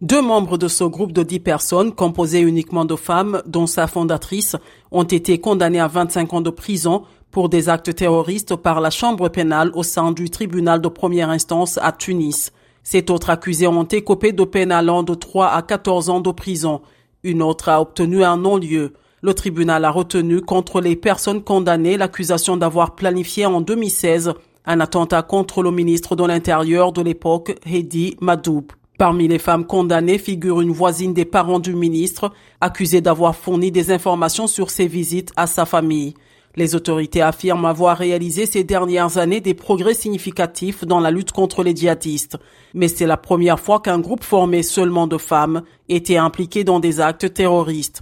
Deux membres de ce groupe de dix personnes, composé uniquement de femmes, dont sa fondatrice, ont été condamnés à 25 ans de prison pour des actes terroristes par la chambre pénale au sein du tribunal de première instance à Tunis. Ces autres accusés ont écopé de peine allant de 3 à 14 ans de prison. Une autre a obtenu un non-lieu. Le tribunal a retenu contre les personnes condamnées l'accusation d'avoir planifié en 2016 un attentat contre le ministre de l'Intérieur de l'époque, Hedi Madoub. Parmi les femmes condamnées figure une voisine des parents du ministre, accusée d'avoir fourni des informations sur ses visites à sa famille. Les autorités affirment avoir réalisé ces dernières années des progrès significatifs dans la lutte contre les djihadistes. Mais c'est la première fois qu'un groupe formé seulement de femmes était impliqué dans des actes terroristes.